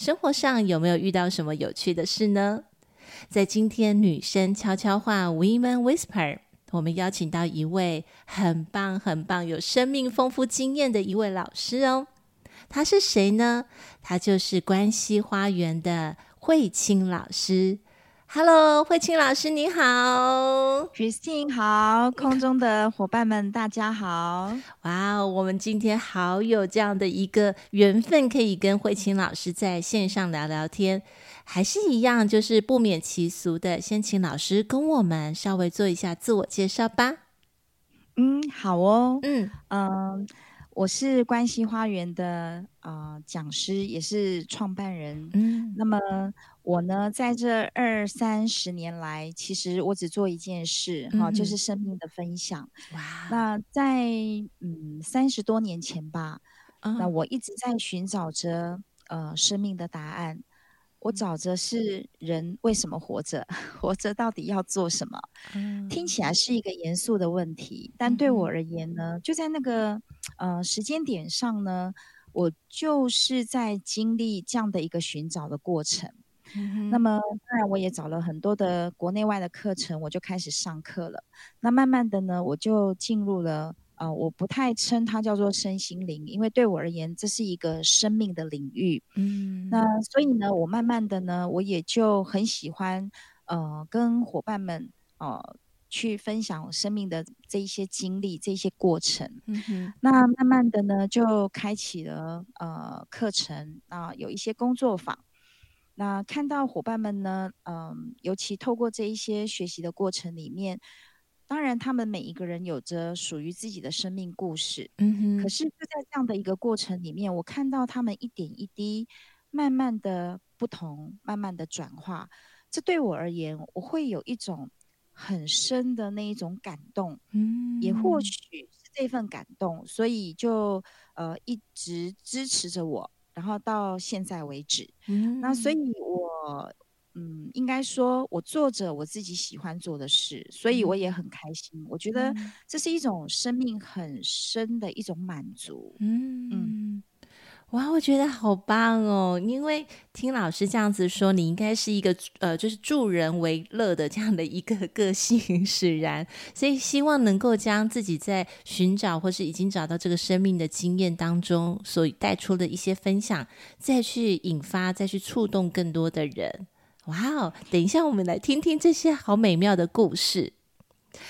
生活上有没有遇到什么有趣的事呢？在今天女生悄悄话 Women Whisper，我们邀请到一位很棒、很棒、有生命丰富经验的一位老师哦。他是谁呢？他就是关西花园的慧清老师。Hello，慧清老师你好，Christine 好，空中的伙伴们大家好。哇哦，我们今天好有这样的一个缘分，可以跟慧清老师在线上聊聊天，还是一样，就是不免其俗的，先请老师跟我们稍微做一下自我介绍吧。嗯，好哦，嗯嗯、呃，我是关系花园的啊、呃、讲师，也是创办人。嗯，那么。我呢，在这二三十年来，其实我只做一件事，哈、嗯，就是生命的分享。哇！那在嗯三十多年前吧，嗯、那我一直在寻找着呃生命的答案。我找着是人为什么活着，活着到底要做什么？嗯、听起来是一个严肃的问题，但对我而言呢，就在那个呃时间点上呢，我就是在经历这样的一个寻找的过程。那么，当然我也找了很多的国内外的课程，我就开始上课了。那慢慢的呢，我就进入了呃，我不太称它叫做身心灵，因为对我而言，这是一个生命的领域。嗯，那所以呢，我慢慢的呢，我也就很喜欢呃，跟伙伴们呃去分享生命的这一些经历，这些过程。那慢慢的呢，就开启了呃课程啊，呃，有一些工作坊。那看到伙伴们呢，嗯，尤其透过这一些学习的过程里面，当然他们每一个人有着属于自己的生命故事，嗯哼。可是就在这样的一个过程里面，我看到他们一点一滴，慢慢的不同，慢慢的转化。这对我而言，我会有一种很深的那一种感动，嗯，也或许是这份感动，所以就呃一直支持着我。然后到现在为止，嗯，那所以我，嗯，应该说，我做着我自己喜欢做的事，所以我也很开心。我觉得这是一种生命很深的一种满足，嗯嗯。哇，我觉得好棒哦！因为听老师这样子说，你应该是一个呃，就是助人为乐的这样的一个 个性使然，所以希望能够将自己在寻找或是已经找到这个生命的经验当中所带出的一些分享，再去引发，再去触动更多的人。哇哦！等一下，我们来听听这些好美妙的故事。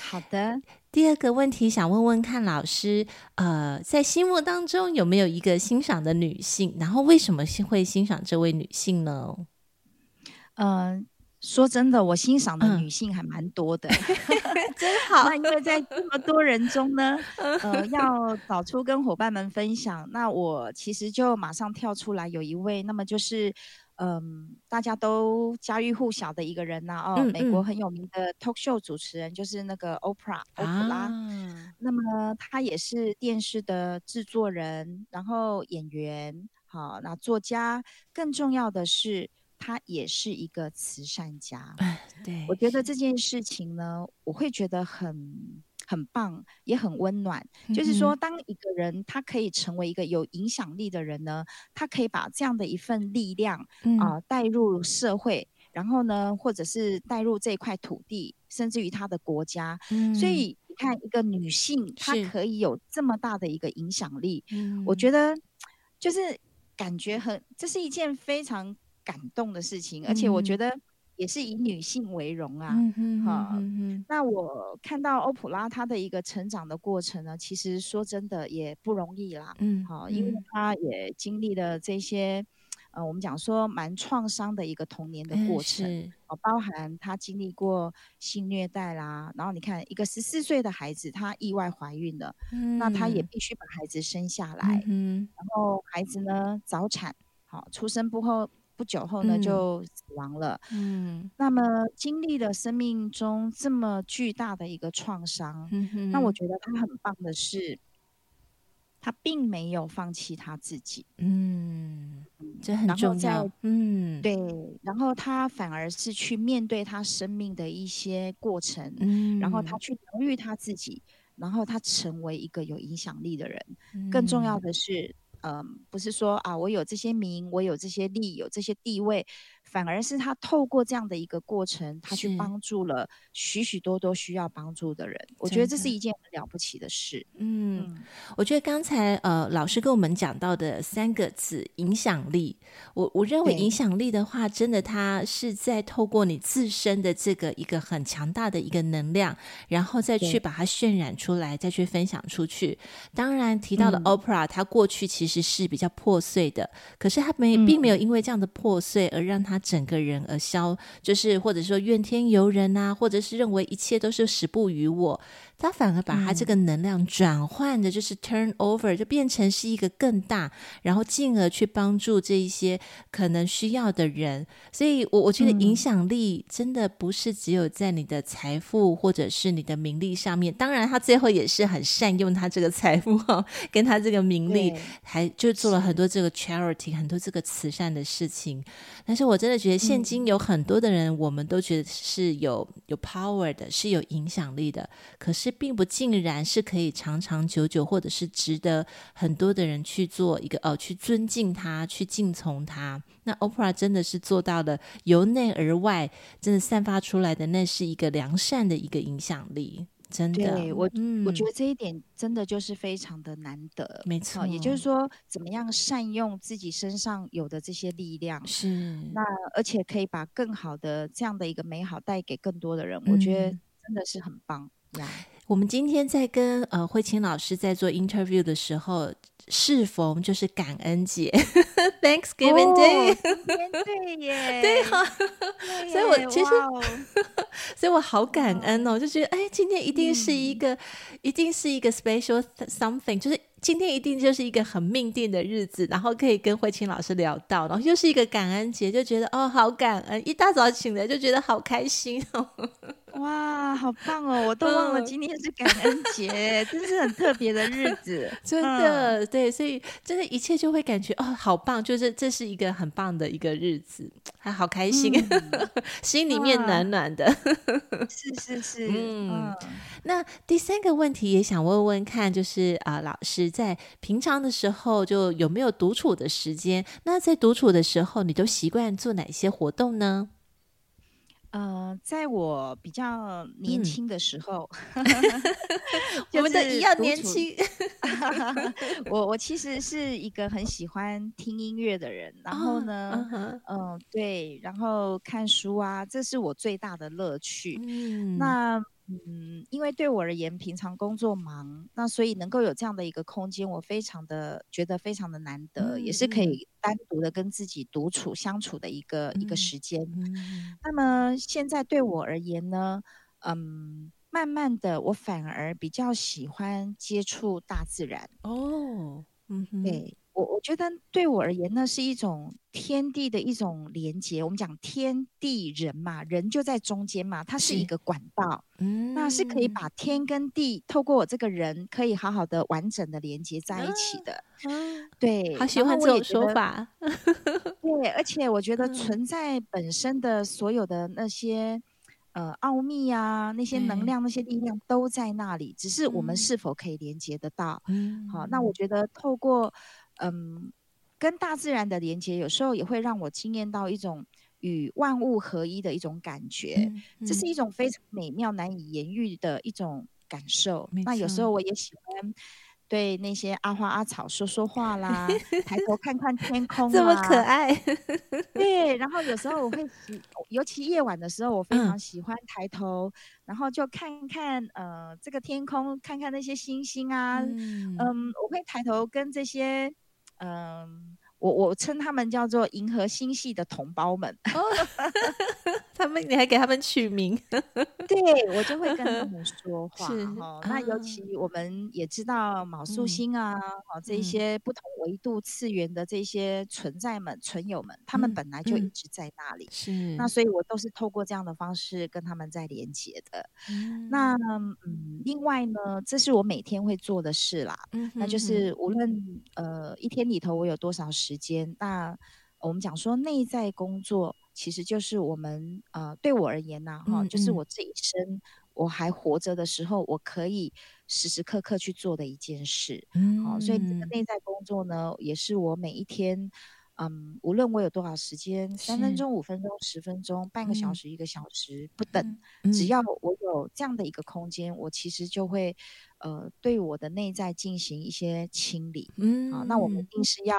好的。第二个问题想问问看老师，呃，在心目当中有没有一个欣赏的女性？然后为什么会欣赏这位女性呢？嗯、呃，说真的，我欣赏的女性还蛮多的，嗯、真好。那因为在这么多人中呢，呃，要找出跟伙伴们分享，那我其实就马上跳出来有一位，那么就是。嗯，大家都家喻户晓的一个人呐、啊，哦、美国很有名的 talk show 主持人就是那个 Oprah，欧普拉。那么他也是电视的制作人，然后演员，好，那作家，更重要的是，他也是一个慈善家。对，我觉得这件事情呢，我会觉得很。很棒，也很温暖。嗯、就是说，当一个人他可以成为一个有影响力的人呢，他可以把这样的一份力量啊、带入社会，然后呢，或者是带入这块土地，甚至于他的国家。嗯、所以你看，一个女性她可以有这么大的一个影响力，我觉得就是感觉很，这是一件非常感动的事情，嗯、而且我觉得。也是以女性为荣啊，嗯哼，好、嗯嗯，那我看到欧普拉她的一个成长的过程呢，其实说真的也不容易啦，嗯，好，因为她也经历了这些，呃，我们讲说蛮创伤的一个童年的过程，哦、嗯，包含她经历过性虐待啦，然后你看一个十四岁的孩子，她意外怀孕了，嗯，那她也必须把孩子生下来，嗯，然后孩子呢早产，好，出生不后。不久后呢、嗯、就死亡了。嗯，那么经历了生命中这么巨大的一个创伤，嗯，那我觉得他很棒的是，他并没有放弃他自己。嗯，这很重要。嗯，对，然后他反而是去面对他生命的一些过程，嗯，然后他去疗愈他自己，然后他成为一个有影响力的人。嗯、更重要的是。嗯，不是说啊，我有这些名，我有这些利，有这些地位。反而是他透过这样的一个过程，他去帮助了许许多多需要帮助的人。我觉得这是一件很了不起的事。嗯，嗯，我觉得刚才呃老师跟我们讲到的三个字“影响力”，我我认为影响力的话，真的它是在透过你自身的这个一个很强大的一个能量，然后再去把它渲染出来，再去分享出去。当然提到的 Oprah，它过去其实是比较破碎的，可是他没并没有因为这样的破碎而让他。整个人而消，就是或者说怨天尤人啊，或者是认为一切都是时不与我。他反而把他这个能量转换的，就是 turn over，就变成是一个更大，然后进而去帮助这一些可能需要的人。所以我，我我觉得影响力真的不是只有在你的财富或者是你的名利上面。当然，他最后也是很善用他这个财富哈，跟他这个名利，还就做了很多这个 charity，很多这个慈善的事情。但是我真的觉得，现今有很多的人，我们都觉得是有有 power 的，是有影响力的，可是。并不尽然是可以长长久久，或者是值得很多的人去做一个哦，去尊敬他，去敬从他。那 Oprah 真的是做到了由内而外，真的散发出来的，那是一个良善的一个影响力。真的，对我、嗯、我觉得这一点真的就是非常的难得。没错，也就是说，怎么样善用自己身上有的这些力量，是那而且可以把更好的这样的一个美好带给更多的人。嗯、我觉得真的是很棒呀。我们今天在跟呃慧清老师在做 interview 的时候，适逢就是感恩节，Thanksgiving Day，哦、对耶，对哈，所以我其实，哦、所以我好感恩哦，就觉得哎，今天一定是一个，嗯、一定是一个 special something，就是。今天一定就是一个很命定的日子，然后可以跟慧清老师聊到，然后又是一个感恩节，就觉得哦，好感恩，一大早醒来就觉得好开心哦，哇，好棒哦，我都忘了今天是感恩节，真是很特别的日子，真的，嗯、对，所以真的，一切就会感觉哦，好棒，就是这是一个很棒的一个日子，还好开心，嗯、心里面暖暖的，是是 是，嗯，嗯，那第三个问题也想问问看，就是啊、呃，老师。在平常的时候，就有没有独处的时间？那在独处的时候，你都习惯做哪些活动呢？呃，在我比较年轻的时候，嗯、我们的一样年轻。我我其实是一个很喜欢听音乐的人，然后呢，嗯、哦呃，对，然后看书啊，这是我最大的乐趣。嗯，那。嗯，因为对我而言，平常工作忙，那所以能够有这样的一个空间，我非常的觉得非常的难得，嗯、也是可以单独的跟自己独处相处的一个、嗯、一个时间。嗯、那么现在对我而言呢，嗯，慢慢的我反而比较喜欢接触大自然。哦，嗯哼，对。我我觉得对我而言呢，是一种天地的一种连接。我们讲天地人嘛，人就在中间嘛，它是一个管道，嗯，那是可以把天跟地透过我这个人，可以好好的完整的连接在一起的。嗯，对，好喜欢这种说法。对，而且我觉得存在本身的所有的那些呃奥秘啊，那些能量、那些力量都在那里，只是我们是否可以连接得到？嗯，好，那我觉得透过。嗯，跟大自然的连接，有时候也会让我惊艳到一种与万物合一的一种感觉，这是一种非常美妙、难以言喻的一种感受。那有时候我也喜欢对那些阿花阿草说说话啦，抬头看看天空，这么可爱。对，然后有时候我会喜，尤其夜晚的时候，我非常喜欢抬头，嗯、然后就看看呃这个天空，看看那些星星啊。嗯，嗯，我会抬头跟这些。嗯，我我称他们叫做银河星系的同胞们，哦、他们你还给他们取名，对，我就会跟他们说 话哦。那尤其我们也知道卯宿星啊，好、嗯、这些不同维度次元的这些存在们、嗯、存友们，他们本来就一直在那里，是、嗯。那所以我都是透过这样的方式跟他们在连接的。嗯那嗯，另外呢，这是我每天会做的事啦，嗯、那就是无论呃一天里头我有多少时。时间，那我们讲说内在工作，其实就是我们呃，对我而言呢、啊，哈、嗯嗯，就是我这一生我还活着的时候，我可以时时刻刻去做的一件事。嗯，好，所以这个内在工作呢，也是我每一天，嗯，无论我有多少时间，三分钟、五分钟、十分钟、半个小时、一个小时不等、嗯，只要我有这样的一个空间，我其实就会。呃，对我的内在进行一些清理，嗯，啊，那我们一定。是要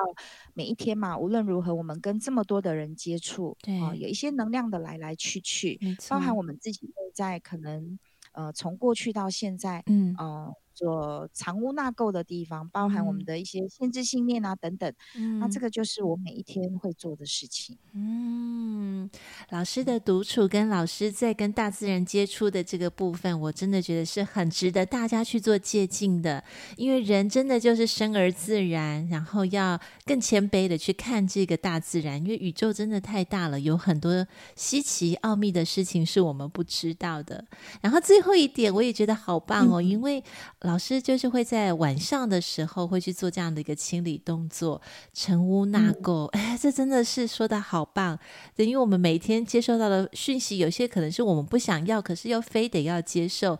每一天嘛，无论如何，我们跟这么多的人接触，对，啊，有一些能量的来来去去，包含我们自己内在可能，呃，从过去到现在，嗯，呃所藏污纳垢的地方，包含我们的一些限制信念啊等等，嗯，那这个就是我每一天会做的事情。嗯，老师的独处跟老师在跟大自然接触的这个部分，我真的觉得是很值得大家去做借鉴的，因为人真的就是生而自然，然后要更谦卑的去看这个大自然，因为宇宙真的太大了，有很多稀奇奥秘的事情是我们不知道的。然后最后一点，我也觉得好棒哦，嗯、因为。老师就是会在晚上的时候会去做这样的一个清理动作，尘污纳垢。哎，这真的是说的好棒。等于我们每天接收到的讯息，有些可能是我们不想要，可是又非得要接受，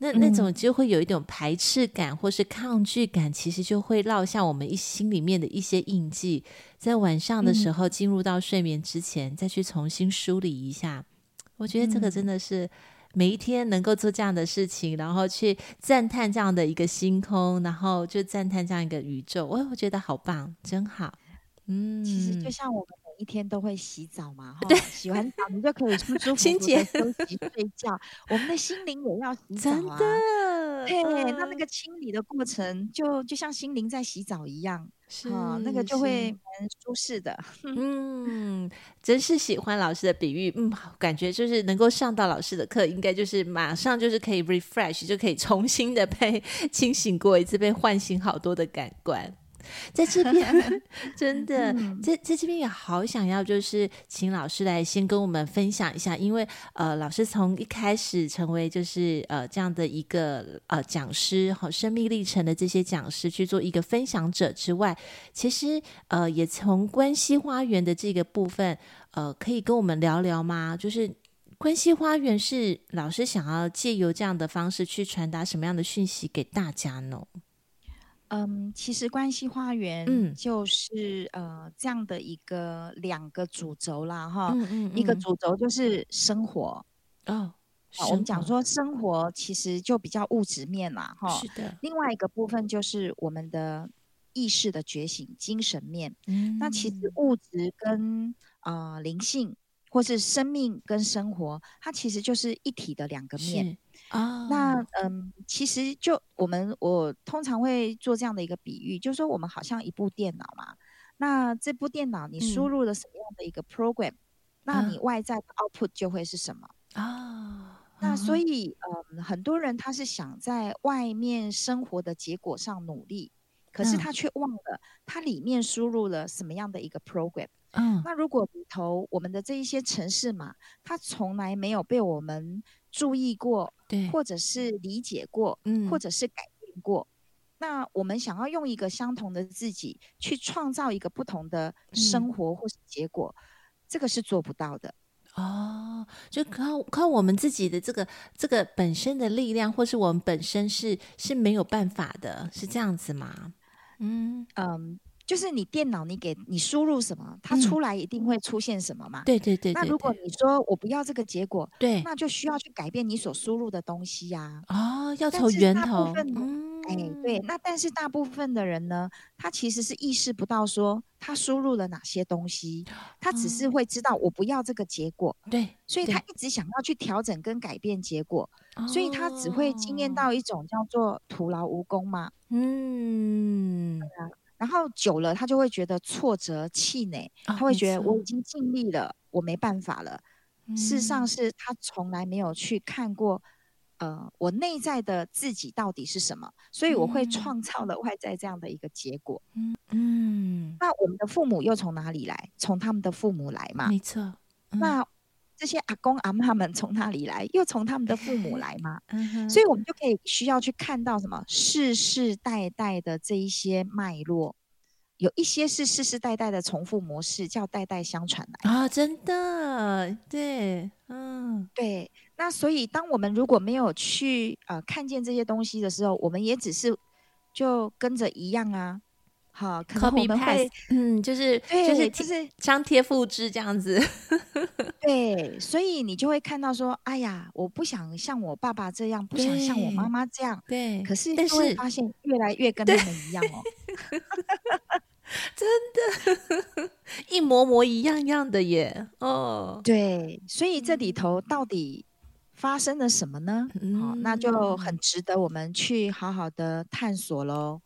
那那种就会有一种排斥感或是抗拒感，其实就会落下我们一心里面的一些印记。在晚上的时候进入到睡眠之前，再去重新梳理一下，我觉得这个真的是。每一天能够做这样的事情，然后去赞叹这样的一个星空，然后就赞叹这样一个宇宙，我我觉得好棒，真好。嗯，其实就像我们一天都会洗澡嘛，对，洗完澡你就可以舒舒服服的休息睡觉。我们的心灵也要洗澡啊，真的。对，那那个清理的过程就就像心灵在洗澡一样。是、哦，那个就会蛮舒适的。嗯，真是喜欢老师的比喻。嗯，感觉就是能够上到老师的课，应该就是马上就是可以 refresh，就可以重新的被清醒过一次，被唤醒好多的感官。在这边，真的，在在这边也好想要，就是请老师来先跟我们分享一下，因为呃，老师从一开始成为就是呃这样的一个呃讲师，好生命历程的这些讲师去做一个分享者之外，其实呃也从关西花园的这个部分，呃，可以跟我们聊聊吗？就是关系花园是老师想要借由这样的方式去传达什么样的讯息给大家呢？嗯，其实关系花园就是、嗯、呃这样的一个两个主轴啦，哈、嗯嗯嗯，一个主轴就是生活哦，我们讲说生活其实就比较物质面啦，哈，是的。另外一个部分就是我们的意识的觉醒，精神面。嗯，那其实物质跟啊、呃、灵性，或是生命跟生活，它其实就是一体的两个面。啊、oh.，那嗯，其实就我们我通常会做这样的一个比喻，就是说我们好像一部电脑嘛，那这部电脑你输入了什么样的一个 program，、嗯、那你外在的 output 就会是什么啊？Oh. 那所以嗯，很多人他是想在外面生活的结果上努力，可是他却忘了他里面输入了什么样的一个 program。嗯，那如果里头我们的这一些城市嘛，它从来没有被我们注意过，对，或者是理解过，嗯，或者是改变过，那我们想要用一个相同的自己去创造一个不同的生活或是结果，嗯，这个是做不到的。哦，就靠靠我们自己的这个这个本身的力量，或是我们本身是是没有办法的，是这样子吗？嗯嗯。就是你电脑，你给你输入什么，它出来一定会出现什么嘛？对对对。那如果你说我不要这个结果，对，那就需要去改变你所输入的东西呀。哦，要从源头。嗯，哎，对。那但是大部分的人呢，他其实是意识不到说他输入了哪些东西，他只是会知道我不要这个结果。对。所以他一直想要去调整跟改变结果，所以他只会经验到一种叫做徒劳无功嘛。嗯。然后久了他就会觉得挫折、气馁，他会觉得我已经尽力了，我没办法了。事实上是他从来没有去看过，呃，我内在的自己到底是什么，所以我会创造了外在这样的一个结果。嗯嗯，那我们的父母又从哪里来？从他们的父母来嘛？没错。那这些阿公阿妈们从哪里来？又从他们的父母来嘛？所以我们就可以需要去看到什么世世代代的这一些脉络。有一些是世世代代的重复模式，叫代代相传来啊，真的，对，嗯，对。那所以，当我们如果没有去呃看见这些东西的时候，我们也只是就跟着一样啊，好，可能我们会，嗯，就是就是就是张贴复制这样子，对。所以你就会看到说，哎呀，我不想像我爸爸这样，不想像我妈妈这样，对。可是就会发现越来越跟他们一样哦。真的，一模模一样样的耶！哦，对，所以这里头到底发生了什么呢？嗯、哦，那就很值得我们去好好的探索喽。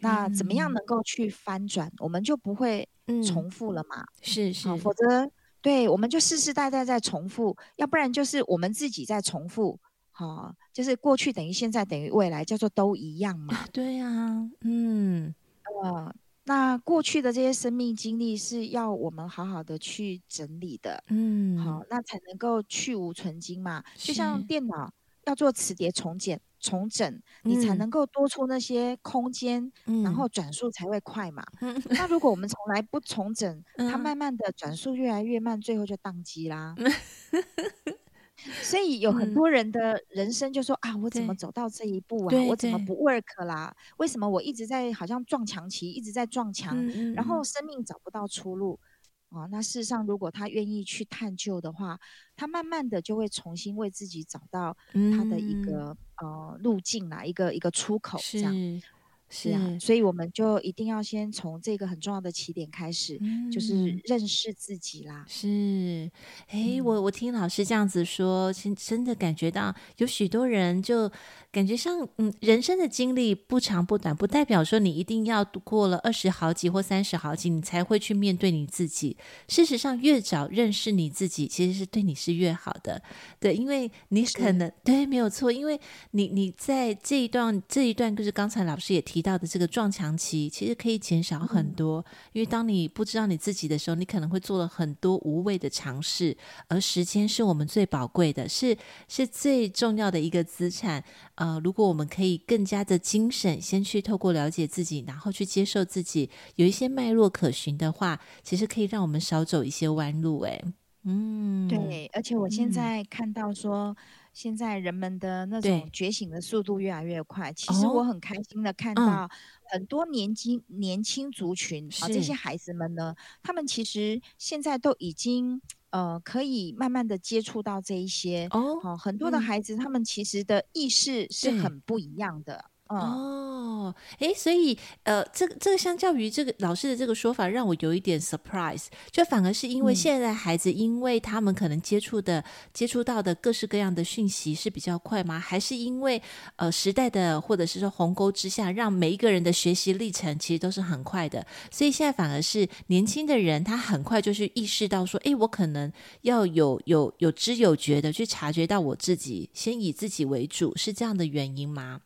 那怎么样能够去翻转？嗯、我们就不会重复了嘛？是是，否则对，我们就世世代代在重复，要不然就是我们自己在重复。好、哦，就是过去等于现在等于未来，叫做都一样嘛？对呀、啊，嗯，呃。那过去的这些生命经历是要我们好好的去整理的，嗯，好，那才能够去无存菁嘛。就像电脑要做磁碟重建、重整，嗯、你才能够多出那些空间，嗯、然后转速才会快嘛。嗯、那如果我们从来不重整，嗯、它慢慢的转速越来越慢，最后就宕机啦。嗯所以有很多人的人生就说、嗯、啊，我怎么走到这一步啊？我怎么不 work 啦？为什么我一直在好像撞墙期，一直在撞墙，然后生命找不到出路啊？那事实上，如果他愿意去探究的话，他慢慢的就会重新为自己找到他的一个、嗯、呃路径啦，一个一个出口这样。是啊，所以我们就一定要先从这个很重要的起点开始，嗯、就是认识自己啦。是，哎，我我听老师这样子说，真真的感觉到有许多人就感觉上，嗯，人生的经历不长不短，不代表说你一定要过了二十好几或三十好几，你才会去面对你自己。事实上，越早认识你自己，其实是对你是越好的。对，因为你可能对，没有错，因为你你在这一段这一段，就是刚才老师也提。提到的这个撞墙期，其实可以减少很多，因为当你不知道你自己的时候，你可能会做了很多无谓的尝试，而时间是我们最宝贵的，是是最重要的一个资产。呃，如果我们可以更加的精神，先去透过了解自己，然后去接受自己，有一些脉络可循的话，其实可以让我们少走一些弯路。哎，嗯，对，而且我现在看到说。现在人们的那种觉醒的速度越来越快，其实我很开心的看到很多年轻、年轻族群啊，这些孩子们呢，他们其实现在都已经呃可以慢慢的接触到这一些哦、啊，很多的孩子、嗯、他们其实的意识是很不一样的。哦，诶，所以呃，这个这个相较于这个老师的这个说法，让我有一点 surprise，就反而是因为现在孩子，因为他们可能接触的、嗯、接触到的各式各样的讯息是比较快吗？还是因为呃时代的或者是说鸿沟之下，让每一个人的学习历程其实都是很快的，所以现在反而是年轻的人他很快就是意识到说，诶，我可能要有有有知有觉的去察觉到我自己，先以自己为主，是这样的原因吗？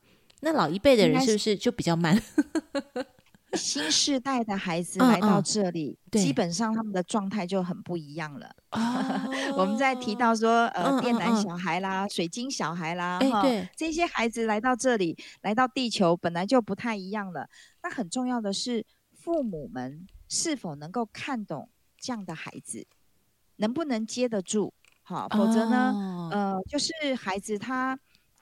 那老一辈的人是不是就比较慢？新世代的孩子来到这里，嗯嗯、基本上他们的状态就很不一样了。哦、我们在提到说，呃，嗯、电缆小孩啦，嗯、水晶小孩啦，哈、欸，这些孩子来到这里，来到地球本来就不太一样了。那很重要的是，父母们是否能够看懂这样的孩子，能不能接得住？好，否则呢，哦、呃，就是孩子他，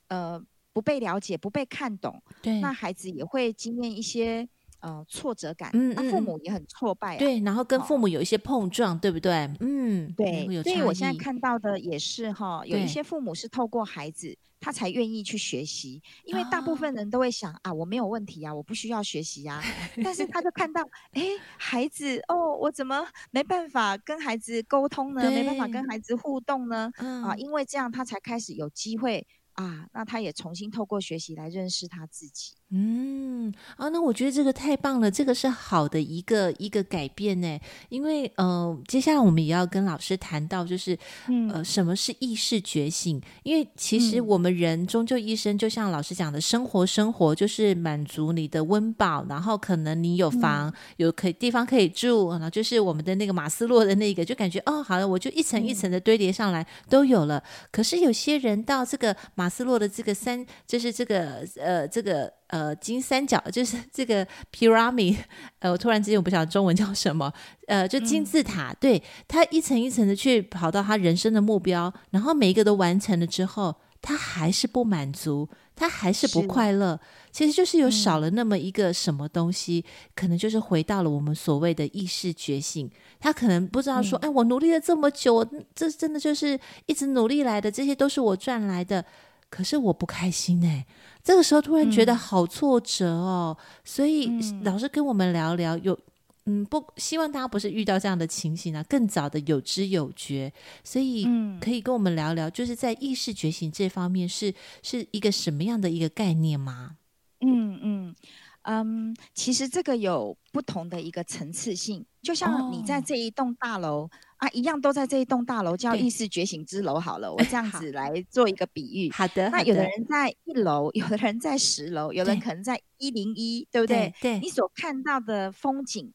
呃。不被了解，不被看懂，对，那孩子也会经验一些呃挫折感，嗯，那父母也很挫败，对，然后跟父母有一些碰撞，对不对？嗯，对，所以我现在看到的也是哈，有一些父母是透过孩子，他才愿意去学习，因为大部分人都会想啊，我没有问题啊，我不需要学习啊，但是他就看到，哎，孩子哦，我怎么没办法跟孩子沟通呢？没办法跟孩子互动呢？啊，因为这样他才开始有机会。啊，那他也重新透过学习来认识他自己。嗯，啊，那我觉得这个太棒了，这个是好的一个一个改变呢。因为呃，接下来我们也要跟老师谈到，就是、嗯、呃，什么是意识觉醒？因为其实我们人终究一生，就像老师讲的，生活生活就是满足你的温饱，然后可能你有房，嗯、有可以地方可以住，然后就是我们的那个马斯洛的那个，就感觉哦，好了，我就一层一层的堆叠上来、嗯、都有了。可是有些人到这个马斯洛的这个三，就是这个呃这个。呃，金三角 就是这个 pyramid，呃，我突然之间我不晓得中文叫什么，呃，就金字塔，嗯、对，他一层一层的去跑到他人生的目标，然后每一个都完成了之后，他还是不满足，他还是不快乐，其实就是有少了那么一个什么东西，嗯、可能就是回到了我们所谓的意识觉醒，他可能不知道说，嗯、哎，我努力了这么久，这真的就是一直努力来的，这些都是我赚来的。可是我不开心哎，这个时候突然觉得好挫折哦，嗯、所以老师跟我们聊聊，有嗯不希望大家不是遇到这样的情形啊，更早的有知有觉，所以可以跟我们聊聊，就是在意识觉醒这方面是是一个什么样的一个概念吗？嗯嗯嗯，其实这个有不同的一个层次性，就像你在这一栋大楼。哦啊，一样都在这一栋大楼，叫意识觉醒之楼。好了，我这样子来做一个比喻。好的，那有的人在一楼，有的人在十楼，有的人可能在一零一，对不对？对，你所看到的风景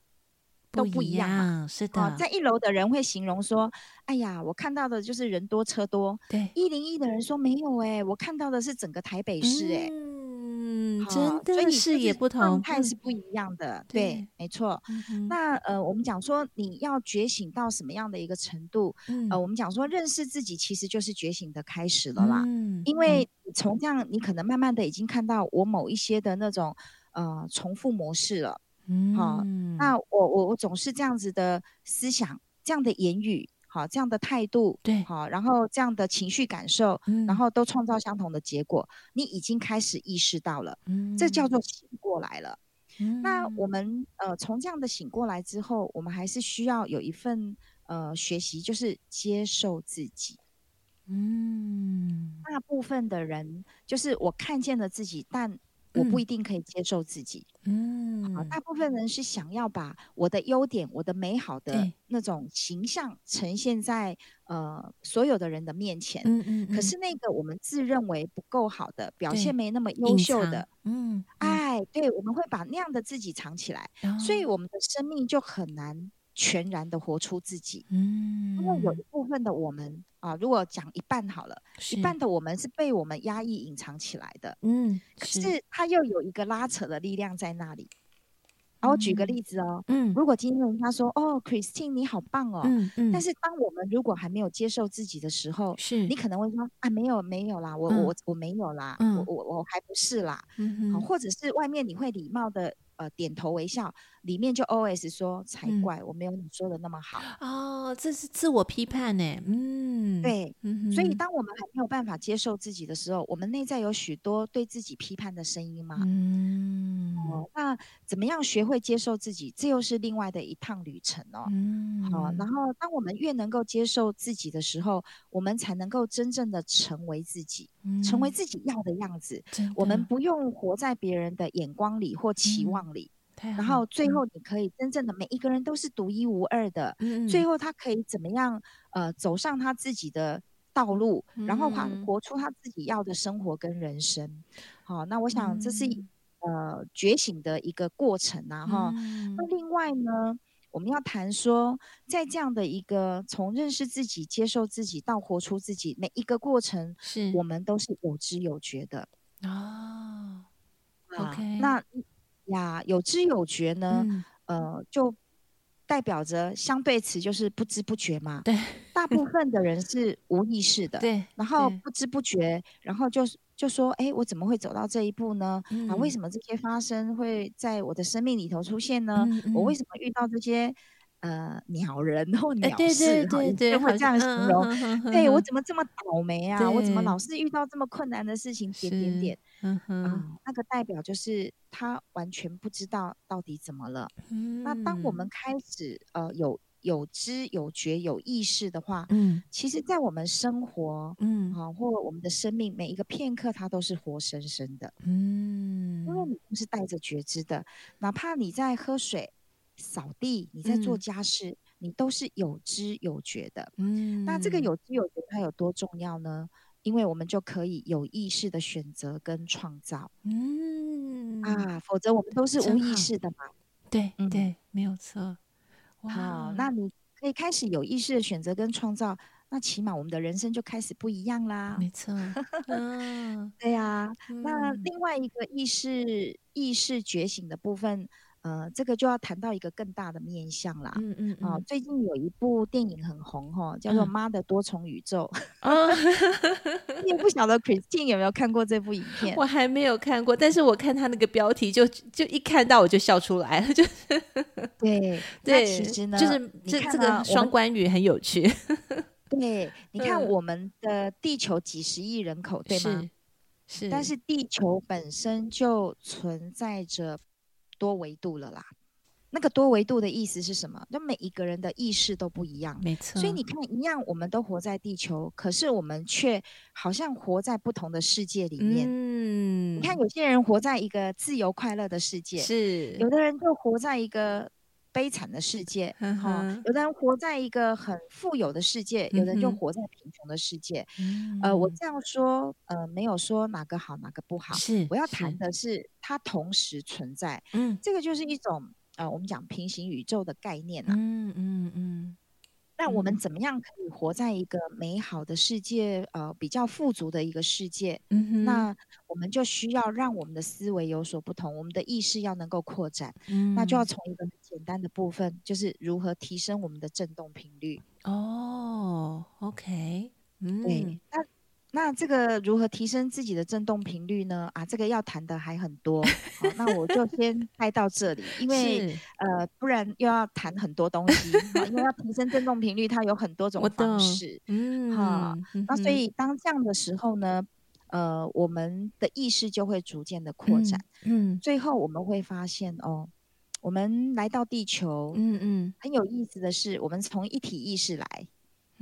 都不一样嘛。是的，哦，在一楼的人会形容说：“哎呀，我看到的就是人多车多。”对，一零一的人说：“没有哎，我看到的是整个台北市哎。嗯”嗯，真的视野不同，状态是不一样的。嗯、对，没错。嗯、那呃，我们讲说你要觉醒到什么样的一个程度？嗯、呃，我们讲说认识自己其实就是觉醒的开始了啦。嗯，因为从这样，你可能慢慢的已经看到我某一些的那种呃重复模式了。嗯，好，那我我我总是这样子的思想，这样的言语。好，这样的态度，对，好，然后这样的情绪感受，嗯，然后都创造相同的结果，你已经开始意识到了，嗯，这叫做醒过来了。嗯，那我们呃，从这样的醒过来之后，我们还是需要有一份呃学习，就是接受自己。嗯，大部分的人就是我看见了自己，但我不一定可以接受自己，嗯，啊，大部分人是想要把我的优点、我的美好的那种形象呈现在呃所有的人的面前，嗯嗯，可是。那个我们自认为不够好的表现没那么优秀的，嗯，哎，对，我们会把那样的自己藏起来，所以我们的生命就很难。全然的活出自己，嗯，因为有一部分的我们啊，如果讲一半好了，一半的我们是被我们压抑隐藏起来的，嗯，可是。它又有一个拉扯的力量在那里。然后我举个例子哦，嗯，如果今天人家说哦，Christine 你好棒哦，嗯嗯，但是当我们如果还没有接受自己的时候，是。你可能会说啊，没有没有啦，我我我没有啦，我我我还不是啦，嗯哼，或者是外面你会礼貌的。呃，点头微笑，里面就 OS 说才怪，嗯、我没有你说的那么好哦，这是自我批判呢。嗯，对，嗯、所以当我们还没有办法接受自己的时候，我们内在有许多对自己批判的声音嘛。嗯、哦，那怎么样学会接受自己？这又是另外的一趟旅程哦。嗯，好，然后当我们越能够接受自己的时候，我们才能够真正的成为自己，嗯、成为自己要的样子。的我们不用活在别人的眼光里或期望里。嗯然后最后你可以真正的每一个人都是独一无二的，嗯、最后他可以怎么样？呃，走上他自己的道路，嗯、然后活活出他自己要的生活跟人生。好，那我想这是、嗯、呃觉醒的一个过程啊哈。嗯、那另外呢，我们要谈说，在这样的一个从认识自己、接受自己到活出自己每一个过程，是我们都是有知有觉的哦。OK，那。呀，有知有觉呢，嗯、呃，就代表着相对词就是不知不觉嘛。对，大部分的人是无意识的。对，然后不知不觉，然后就就说，哎，我怎么会走到这一步呢？嗯、啊，为什么这些发生会在我的生命里头出现呢？我为什么遇到这些？呃，鸟人或鸟事，哈，就会这样形容。对，我怎么这么倒霉啊？我怎么老是遇到这么困难的事情？点点点，嗯哼，那个代表就是他完全不知道到底怎么了。那当我们开始呃有有知有觉有意识的话，嗯，其实，在我们生活，嗯，啊，或我们的生命每一个片刻，它都是活生生的。嗯，因因为你不是带着觉知的，哪怕你在喝水、扫地，你在做家事，嗯、你都是有知有觉的。嗯，那这个有知有觉它有多重要呢？因为我们就可以有意识的选择跟创造。嗯啊，否则我们都是无意识的嘛。对，嗯、对，没有错。好，那你可以开始有意识的选择跟创造，那起码我们的人生就开始不一样啦。没错，嗯，对呀、啊。那另外一个意识意识觉醒的部分。呃，这个就要谈到一个更大的面向啦。嗯嗯嗯、呃。最近有一部电影很红哈，叫做《妈的多重宇宙》。嗯。你也不晓得 Christine 有没有看过这部影片？我还没有看过，但是我看他那个标题就，就就一看到我就笑出来了，就。对对，其实呢，就是这这个双关语很有趣。对，你看我们的地球几十亿人口，对吗？是。但是地球本身就存在着。多维度了啦，那个多维度的意思是什么？就每一个人的意识都不一样，没错。所以你看，一样我们都活在地球，可是我们却好像活在不同的世界里面。嗯，你看，有些人活在一个自由快乐的世界，是；有的人就活在一个。悲惨的世界，哈、嗯，有的人活在一个很富有的世界，嗯、有的人就活在贫穷的世界。嗯、呃，我这样说，呃，没有说哪个好哪个不好，是我要谈的是它同时存在。嗯，这个就是一种呃，我们讲平行宇宙的概念啊。嗯嗯嗯。嗯嗯那我们怎么样可以活在一个美好的世界？呃，比较富足的一个世界。嗯哼。那我们就需要让我们的思维有所不同，我们的意识要能够扩展。嗯。那就要从一个简单的部分，就是如何提升我们的振动频率。哦，OK。嗯。对。那。那这个如何提升自己的振动频率呢？啊，这个要谈的还很多。好，那我就先带到这里，因为呃，不然又要谈很多东西。因为要提升振动频率，它有很多种方式。嗯，好，那所以当这样的时候呢，呃，我们的意识就会逐渐的扩展。嗯，嗯最后我们会发现哦，我们来到地球，嗯嗯，很有意思的是，我们从一体意识来。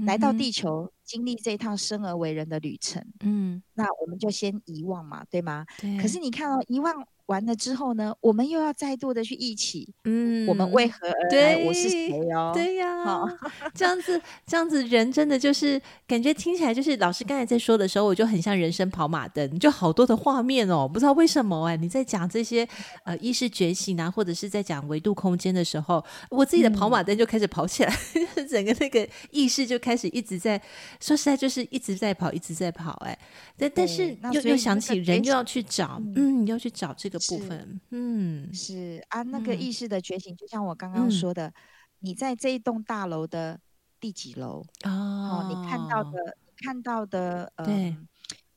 来到地球，经历这一趟生而为人的旅程，嗯，那我们就先遗忘嘛，对吗？对。可是你看哦，遗忘。完了之后呢，我们又要再度的去忆起，嗯，我们为何而来？对我是谁哦？对呀，好，这样子，这样子，人真的就是感觉听起来就是老师刚才在说的时候，我就很像人生跑马灯，就好多的画面哦，不知道为什么哎，你在讲这些呃意识觉醒啊，或者是在讲维度空间的时候，我自己的跑马灯就开始跑起来，嗯、整个那个意识就开始一直在，说实在就是一直在跑，一直在跑，哎，但但是又又想起人又要去找，嗯，要去找这个。部分，嗯，是啊，那个意识的觉醒，嗯、就像我刚刚说的，嗯、你在这一栋大楼的第几楼？哦，哦，你看到的，看到的，呃，对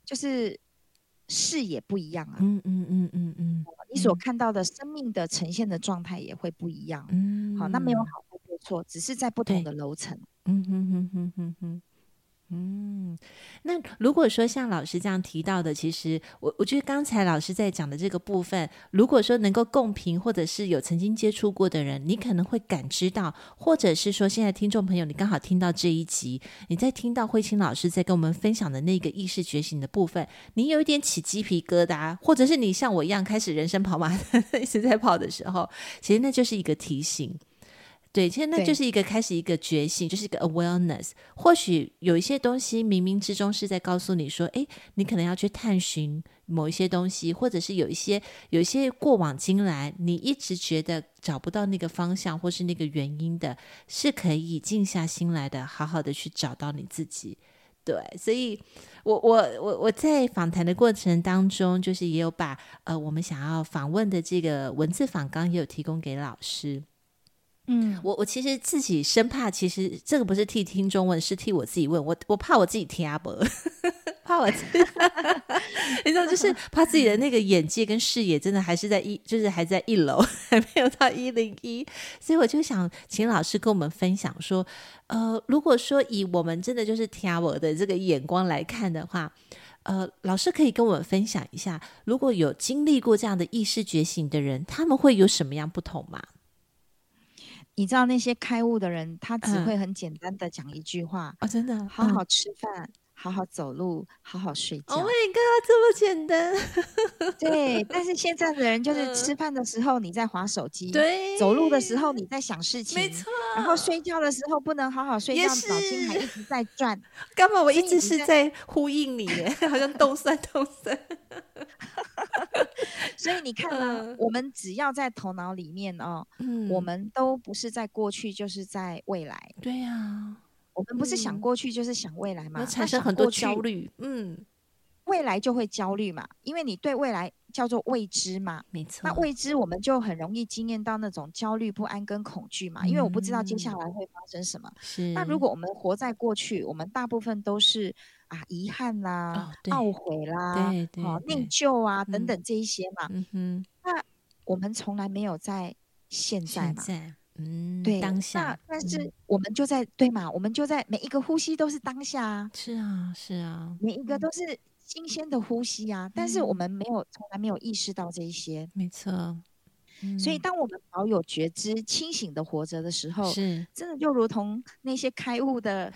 就是视野不一样啊，嗯嗯嗯嗯嗯，你所看到的生命的呈现的状态也会不一样，嗯，好，那没有好或错，只是在不同的楼层，嗯哼哼哼哼哼。嗯，那如果说像老师这样提到的，其实我我觉得刚才老师在讲的这个部分，如果说能够共频，或者是有曾经接触过的人，你可能会感知到，或者是说现在听众朋友，你刚好听到这一集，你在听到慧清老师在跟我们分享的那个意识觉醒的部分，你有一点起鸡皮疙瘩，或者是你像我一样开始人生跑马 一直在跑的时候，其实那就是一个提醒。对，其实那就是一个开始，一个觉醒，就是一个 awareness。或许有一些东西冥冥之中是在告诉你说，哎，你可能要去探寻某一些东西，或者是有一些有一些过往经来，你一直觉得找不到那个方向或是那个原因的，是可以静下心来的，好好的去找到你自己。对，所以我我我我在访谈的过程当中，就是也有把呃我们想要访问的这个文字访纲也有提供给老师。嗯，我我其实自己生怕，其实这个不是替听众问，是替我自己问。我我怕我自己听不，怕我自己，你知道，就是怕自己的那个眼界跟视野真的还是在一，就是还在一楼，还没有到一零一。所以我就想请老师跟我们分享说，呃，如果说以我们真的就是听我的这个眼光来看的话，呃，老师可以跟我们分享一下，如果有经历过这样的意识觉醒的人，他们会有什么样不同吗？你知道那些开悟的人，他只会很简单的讲一句话啊、嗯哦，真的，好好吃饭，嗯、好好走路，好好睡觉。Oh my god，这么简单？对，但是现在的人就是吃饭的时候你在划手机，对，走路的时候你在想事情，没错。然后睡觉的时候不能好好睡觉，脑筋还一直在转。干嘛？我一直是在呼应你耶，好像动算动算。所以你看呢、嗯，我们只要在头脑里面哦、嗯，我们都不是在过去，就是在未来。对呀、啊。我们不是想过去就是想未来嘛？嗯、产生很多焦虑，嗯，未来就会焦虑嘛，因为你对未来叫做未知嘛，没错。那未知我们就很容易经验到那种焦虑不安跟恐惧嘛，因为我不知道接下来会发生什么。是、嗯。那如果我们活在过去，我们大部分都是啊遗憾啦、哦、懊悔啦、对对、啊、内疚啊、嗯、等等这一些嘛。嗯哼。那我们从来没有在现在嘛。现在嗯，对，当下，但是我们就在、嗯、对嘛，我们就在每一个呼吸都是当下啊，是啊，是啊，每一个都是新鲜的呼吸啊，嗯、但是我们没有从来没有意识到这一些，没错、嗯，所以当我们保有觉知、清醒的活着的时候，是真的就如同那些开悟的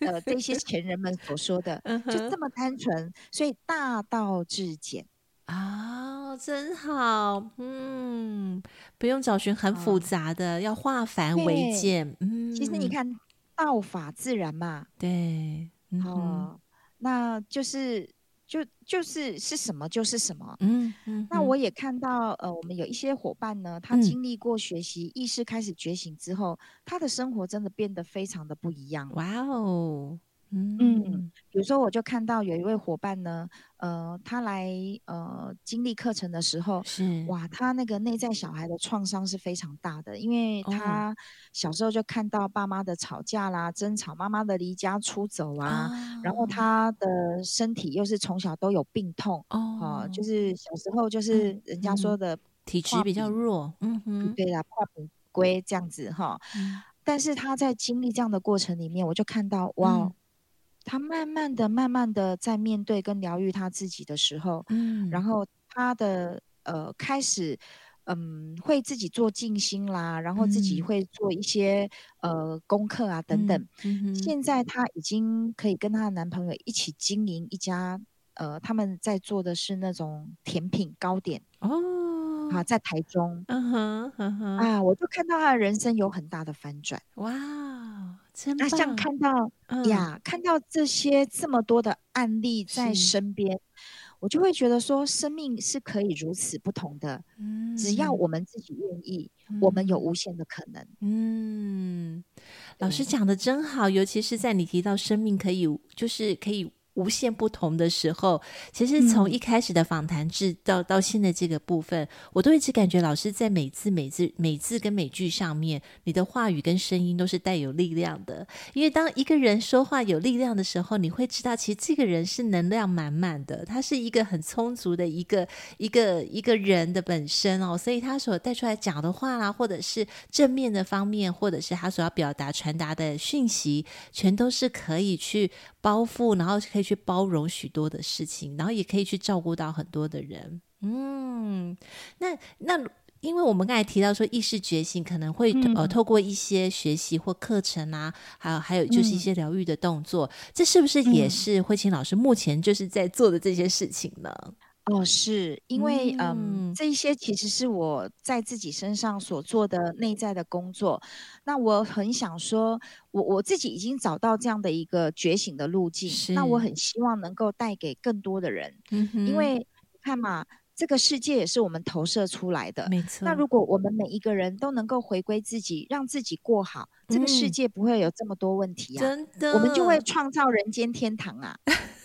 呃这些前人们所说的，就这么单纯，所以大道至简。啊、哦，真好，嗯，不用找寻很复杂的，哦、要化繁为简，嗯，其实你看，道法自然嘛，对，嗯、哦，那就是就就是是什么就是什么，嗯嗯，那我也看到，呃，我们有一些伙伴呢，他经历过学习、嗯、意识开始觉醒之后，他的生活真的变得非常的不一样，哇哦。嗯，嗯，比如说，我就看到有一位伙伴呢，呃，他来呃经历课程的时候，是。哇，他那个内在小孩的创伤是非常大的，因为他小时候就看到爸妈的吵架啦、争吵，妈妈的离家出走啊，哦、然后他的身体又是从小都有病痛哦、呃，就是小时候就是人家说的、嗯嗯、体质比较弱，嗯哼，对啦，破病龟这样子哈、嗯，但是他在经历这样的过程里面，我就看到哇。嗯他慢慢的、慢慢的在面对跟疗愈他自己的时候，嗯，然后他的呃开始，嗯，会自己做静心啦，然后自己会做一些、嗯、呃功课啊等等、嗯嗯。现在她已经可以跟她的男朋友一起经营一家，呃，他们在做的是那种甜品糕点哦，啊，在台中，嗯哼，嗯哼，啊，我就看到她的人生有很大的翻转，哇。那像看到、嗯、呀，看到这些这么多的案例在身边，我就会觉得说，生命是可以如此不同的。嗯，只要我们自己愿意、嗯，我们有无限的可能。嗯，老师讲的真好，尤其是在你提到生命可以，就是可以。无限不同的时候，其实从一开始的访谈制到到现在这个部分，嗯，我都一直感觉老师在每字每字每字跟每句上面，你的话语跟声音都是带有力量的。因为当一个人说话有力量的时候，你会知道，其实这个人是能量满满的，他是一个很充足的一个一个一个人的本身哦。所以他所带出来讲的话啦，或者是正面的方面，或者是他所要表达传达的讯息，全都是可以去包覆，然后可以。去包容许多的事情，然后也可以去照顾到很多的人。嗯，那那因为我们刚才提到说意识觉醒可能会、嗯、呃透过一些学习或课程啊，还有还有就是一些疗愈的动作、嗯，这是不是也是慧清老师目前就是在做的这些事情呢？哦，是因为嗯，嗯，这一些其实是我在自己身上所做的内在的工作。那我很想说，我我自己已经找到这样的一个觉醒的路径。那我很希望能够带给更多的人，嗯、因为你看嘛，这个世界也是我们投射出来的。没错。那如果我们每一个人都能够回归自己，让自己过好，嗯、这个世界不会有这么多问题啊！真的，我们就会创造人间天堂啊！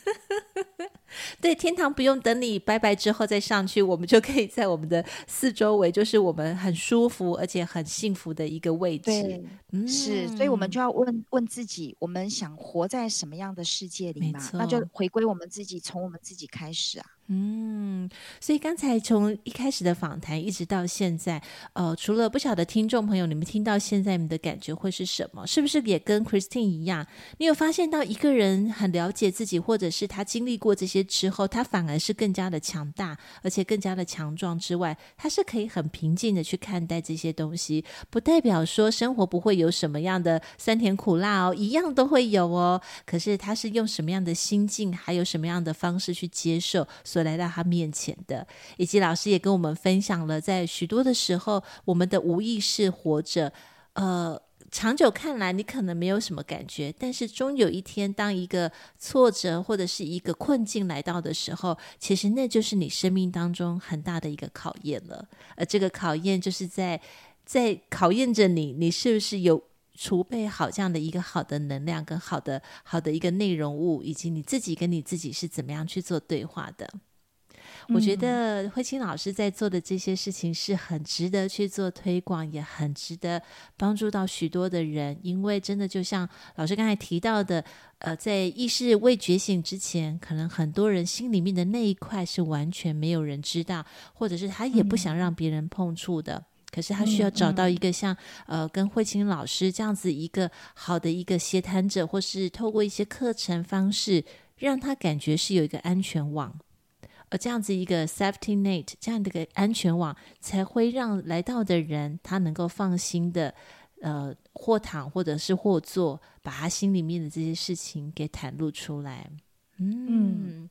对，天堂不用等你拜拜之后再上去，我们就可以在我们的四周围，就是我们很舒服而且很幸福的一个位置。对，嗯、是，所以我们就要问问自己，我们想活在什么样的世界里嘛？那就回归我们自己，从我们自己开始啊。嗯，所以刚才从一开始的访谈一直到现在，呃，除了不晓得听众朋友你们听到现在你们的感觉会是什么？是不是也跟 Christine 一样？你有发现到一个人很了解自己，或者是他经历过这些之后，他反而是更加的强大，而且更加的强壮之外，他是可以很平静的去看待这些东西，不代表说生活不会有什么样的酸甜苦辣哦，一样都会有哦。可是他是用什么样的心境，还有什么样的方式去接受？来到他面前的，以及老师也跟我们分享了，在许多的时候，我们的无意识活着，呃，长久看来你可能没有什么感觉，但是终有一天，当一个挫折或者是一个困境来到的时候，其实那就是你生命当中很大的一个考验了。而这个考验就是在在考验着你，你是不是有储备好这样的一个好的能量跟好的好的一个内容物，以及你自己跟你自己是怎么样去做对话的。我觉得慧清老师在做的这些事情是很值得去做推广，也很值得帮助到许多的人。因为真的就像老师刚才提到的，呃，在意识未觉醒之前，可能很多人心里面的那一块是完全没有人知道，或者是他也不想让别人碰触的。可是他需要找到一个像呃跟慧清老师这样子一个好的一个协谈者，或是透过一些课程方式，让他感觉是有一个安全网。而这样子一个 safety net，这样的一个安全网，才会让来到的人他能够放心的，呃，或躺或者是或坐，把他心里面的这些事情给袒露出来。嗯，嗯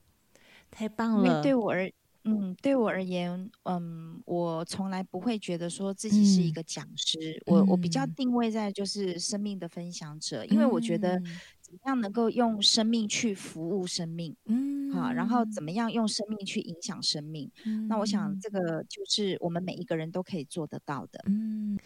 太棒了。对我而嗯，对我而言，嗯，我从来不会觉得说自己是一个讲师，嗯、我我比较定位在就是生命的分享者，嗯、因为我觉得。怎么样能够用生命去服务生命？嗯，好，然后怎么样用生命去影响生命？嗯，那我想这个就是我们每一个人都可以做得到的。嗯，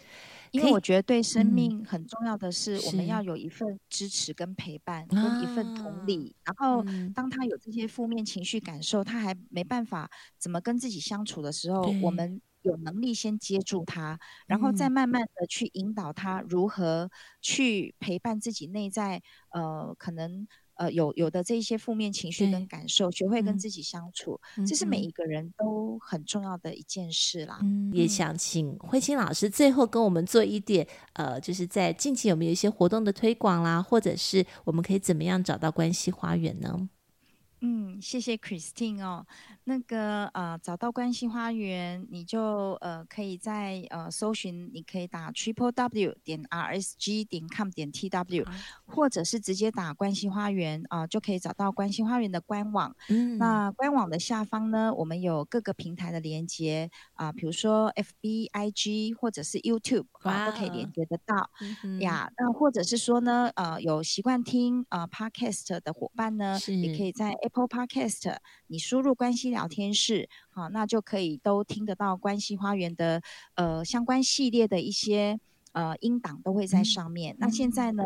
因为我觉得对生命很重要的是，我们要有一份支持跟陪伴，跟一份同理。然后，当他有这些负面情绪感受，他还没办法怎么跟自己相处的时候，我们。有能力先接住他，然后再慢慢的去引导他如何去陪伴自己内在，呃，可能呃有有的这一些负面情绪跟感受，学会跟自己相处，嗯，这是每一个人都很重要的一件事啦。嗯，也想请慧清老师最后跟我们做一点，呃，就是在近期有没有一些活动的推广啦，或者是我们可以怎么样找到关系花园呢？嗯，谢谢 Christine 哦。那个呃，找到关系花园，你就呃可以在呃搜寻，你可以打 triple w 点 r s g 点 com 点 t w，或者是直接打关系花园啊、呃，就可以找到关系花园的官网。嗯，那官网的下方呢，我们有各个平台的连接啊、呃，比如说 F B I G 或者是 YouTube 啊，都可以连接得到。嗯呀，那或者是说呢，呃，有习惯听呃 Podcast 的伙伴呢，也可以在 Apple Podcast，你输入关系聊天室，好，那就可以都听得到关系花园的呃相关系列的一些呃音档都会在上面。嗯、那现在呢？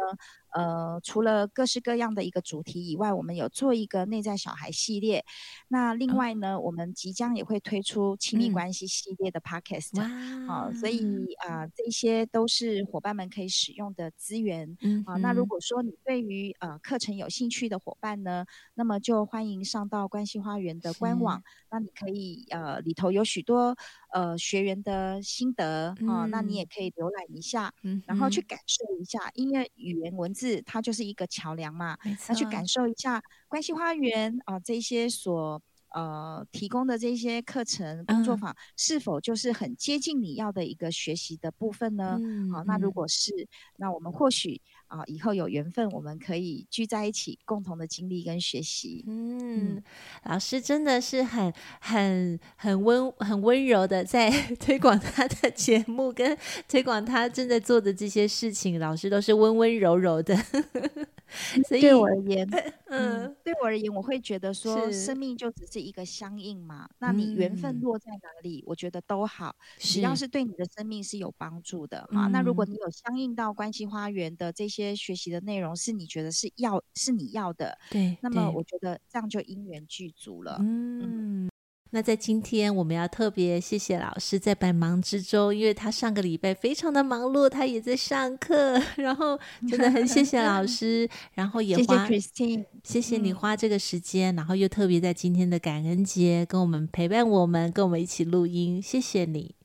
呃，除了各式各样的一个主题以外，我们有做一个内在小孩系列。那另外呢，哦、我们即将也会推出亲密关系系列的 podcast。啊，所以啊、呃，这些都是伙伴们可以使用的资源。嗯，啊，那如果说你对于呃课程有兴趣的伙伴呢，那么就欢迎上到关系花园的官网。那你可以呃里头有许多呃学员的心得啊、嗯，那你也可以浏览一下，嗯，然后去感受一下，因为语言文字。它就是一个桥梁嘛，那去感受一下关系花园啊、呃，这些所呃提供的这些课程工作坊、嗯，是否就是很接近你要的一个学习的部分呢？嗯、好，那如果是，那我们或许。啊，以后有缘分，我们可以聚在一起，共同的经历跟学习。嗯，老师真的是很、很、很温、很温柔的在 推广他的节目，跟推广他正在做的这些事情。老师都是温温柔柔的。所以对我而言，嗯，嗯对我而言，我会觉得说，生命就只是一个相应嘛。那你缘分落在哪里，嗯，我觉得都好，只要是对你的生命是有帮助的嘛。那如果你有相应到关系花园的这些。些学习的内容是你觉得是要是你要的，对，那么我觉得这样就因缘具足了。嗯，那在今天，我们要特别谢谢老师在百忙之中，因为他上个礼拜非常的忙碌，他也在上课，然后真的很谢谢老 师，然后也花谢谢 Christine，谢谢你花这个时间，嗯、然后又特别在今天的感恩节跟我们陪伴我们，跟我们一起录音，谢谢你，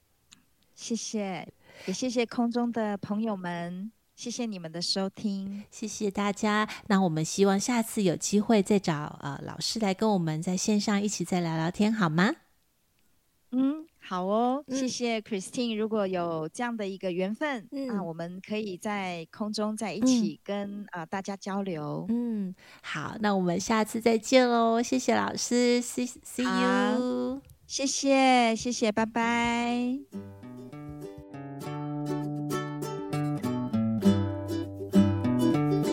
谢谢，也谢谢空中的朋友们。谢谢你们的收听，谢谢大家。那我们希望下次有机会再找呃老师来跟我们在线上一起再聊聊天，好吗？嗯，好哦。嗯、谢谢 Christine，如果有这样的一个缘分，嗯、啊，我们可以在空中在一起跟啊、嗯呃、大家交流。嗯，好，那我们下次再见喽。谢谢老师，See see you。谢谢，谢谢，拜拜。